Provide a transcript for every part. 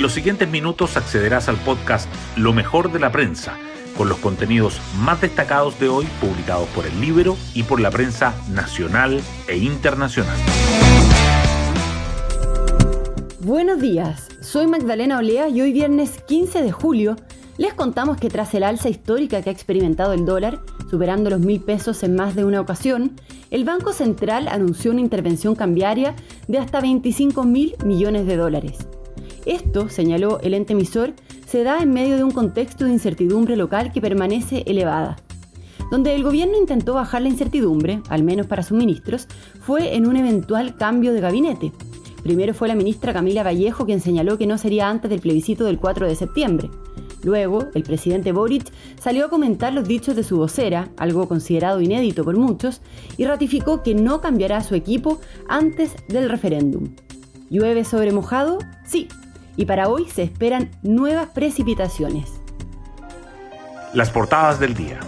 En los siguientes minutos accederás al podcast Lo mejor de la prensa, con los contenidos más destacados de hoy publicados por el libro y por la prensa nacional e internacional. Buenos días, soy Magdalena Olea y hoy viernes 15 de julio les contamos que tras el alza histórica que ha experimentado el dólar, superando los mil pesos en más de una ocasión, el Banco Central anunció una intervención cambiaria de hasta 25 mil millones de dólares. Esto, señaló el ente emisor, se da en medio de un contexto de incertidumbre local que permanece elevada. Donde el gobierno intentó bajar la incertidumbre, al menos para sus ministros, fue en un eventual cambio de gabinete. Primero fue la ministra Camila Vallejo quien señaló que no sería antes del plebiscito del 4 de septiembre. Luego, el presidente Boric salió a comentar los dichos de su vocera, algo considerado inédito por muchos, y ratificó que no cambiará su equipo antes del referéndum. ¿Llueve sobre mojado? Sí. Y para hoy se esperan nuevas precipitaciones. Las portadas del día.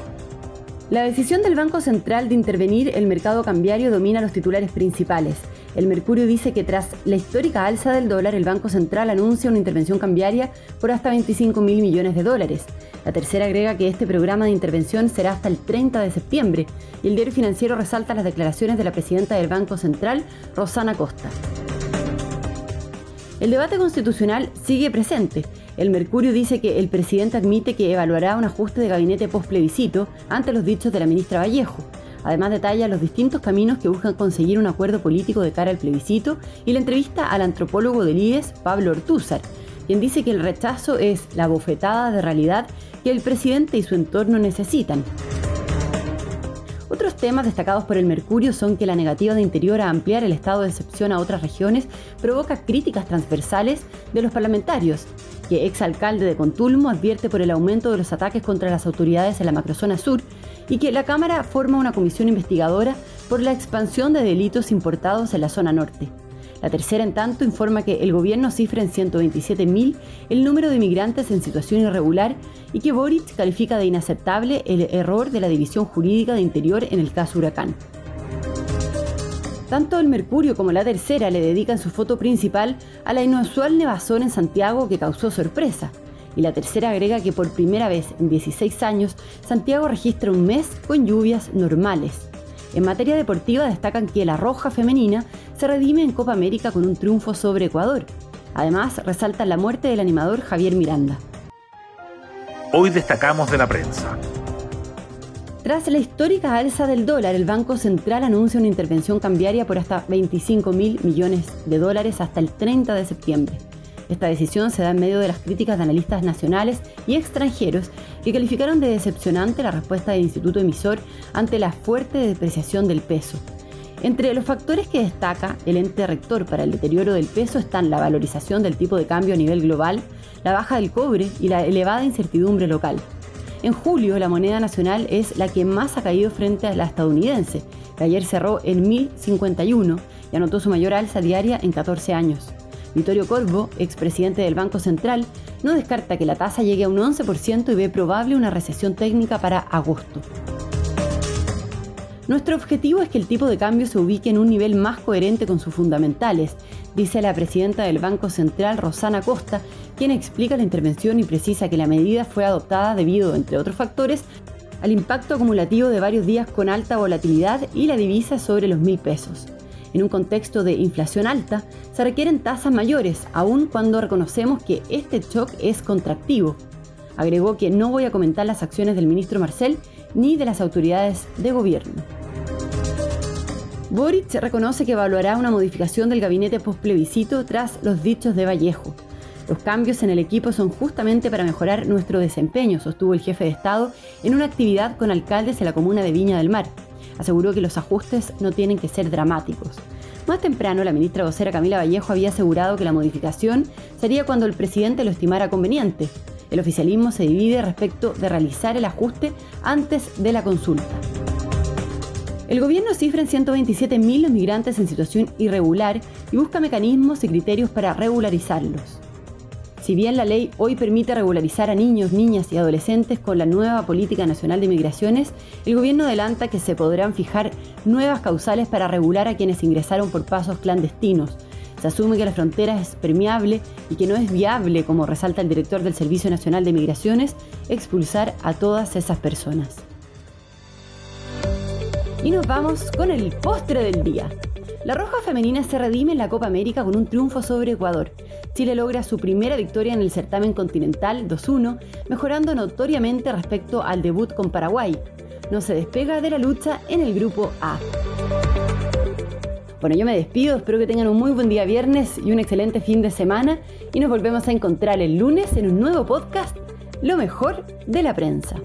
La decisión del Banco Central de intervenir el mercado cambiario domina los titulares principales. El Mercurio dice que tras la histórica alza del dólar, el Banco Central anuncia una intervención cambiaria por hasta 25 mil millones de dólares. La tercera agrega que este programa de intervención será hasta el 30 de septiembre y el diario financiero resalta las declaraciones de la presidenta del Banco Central, Rosana Costa. El debate constitucional sigue presente. El Mercurio dice que el presidente admite que evaluará un ajuste de gabinete post plebiscito ante los dichos de la ministra Vallejo. Además detalla los distintos caminos que buscan conseguir un acuerdo político de cara al plebiscito y la entrevista al antropólogo del IES, Pablo Ortúzar, quien dice que el rechazo es la bofetada de realidad que el presidente y su entorno necesitan. Otros temas destacados por el Mercurio son que la negativa de Interior a ampliar el estado de excepción a otras regiones provoca críticas transversales de los parlamentarios, que exalcalde de Contulmo advierte por el aumento de los ataques contra las autoridades en la macrozona sur y que la Cámara forma una comisión investigadora por la expansión de delitos importados en la zona norte. La tercera, en tanto, informa que el gobierno cifra en 127.000 el número de migrantes en situación irregular y que Boric califica de inaceptable el error de la División Jurídica de Interior en el caso Huracán. Tanto el Mercurio como la Tercera le dedican su foto principal a la inusual nevazón en Santiago que causó sorpresa y la tercera agrega que por primera vez en 16 años Santiago registra un mes con lluvias normales. En materia deportiva destacan que la Roja femenina se redime en Copa América con un triunfo sobre Ecuador. Además, resaltan la muerte del animador Javier Miranda. Hoy destacamos de la prensa. Tras la histórica alza del dólar, el Banco Central anuncia una intervención cambiaria por hasta 25 mil millones de dólares hasta el 30 de septiembre. Esta decisión se da en medio de las críticas de analistas nacionales y extranjeros que calificaron de decepcionante la respuesta del instituto emisor ante la fuerte depreciación del peso. Entre los factores que destaca el ente rector para el deterioro del peso están la valorización del tipo de cambio a nivel global, la baja del cobre y la elevada incertidumbre local. En julio, la moneda nacional es la que más ha caído frente a la estadounidense, que ayer cerró en 1051 y anotó su mayor alza diaria en 14 años. Vittorio Corvo, expresidente del Banco Central, no descarta que la tasa llegue a un 11% y ve probable una recesión técnica para agosto. Nuestro objetivo es que el tipo de cambio se ubique en un nivel más coherente con sus fundamentales, dice la presidenta del Banco Central, Rosana Costa, quien explica la intervención y precisa que la medida fue adoptada debido, entre otros factores, al impacto acumulativo de varios días con alta volatilidad y la divisa sobre los mil pesos. En un contexto de inflación alta, se requieren tasas mayores, aun cuando reconocemos que este shock es contractivo. Agregó que no voy a comentar las acciones del ministro Marcel ni de las autoridades de gobierno. Boric reconoce que evaluará una modificación del gabinete post-plebiscito tras los dichos de Vallejo. Los cambios en el equipo son justamente para mejorar nuestro desempeño, sostuvo el jefe de Estado en una actividad con alcaldes en la comuna de Viña del Mar aseguró que los ajustes no tienen que ser dramáticos. Más temprano, la ministra vocera Camila Vallejo había asegurado que la modificación sería cuando el presidente lo estimara conveniente. El oficialismo se divide respecto de realizar el ajuste antes de la consulta. El gobierno cifra en 127.000 los migrantes en situación irregular y busca mecanismos y criterios para regularizarlos. Si bien la ley hoy permite regularizar a niños, niñas y adolescentes con la nueva Política Nacional de Migraciones, el gobierno adelanta que se podrán fijar nuevas causales para regular a quienes ingresaron por pasos clandestinos. Se asume que la frontera es permeable y que no es viable, como resalta el director del Servicio Nacional de Migraciones, expulsar a todas esas personas. Y nos vamos con el postre del día. La Roja Femenina se redime en la Copa América con un triunfo sobre Ecuador. Chile logra su primera victoria en el certamen continental 2-1, mejorando notoriamente respecto al debut con Paraguay. No se despega de la lucha en el grupo A. Bueno, yo me despido, espero que tengan un muy buen día viernes y un excelente fin de semana y nos volvemos a encontrar el lunes en un nuevo podcast, Lo mejor de la prensa.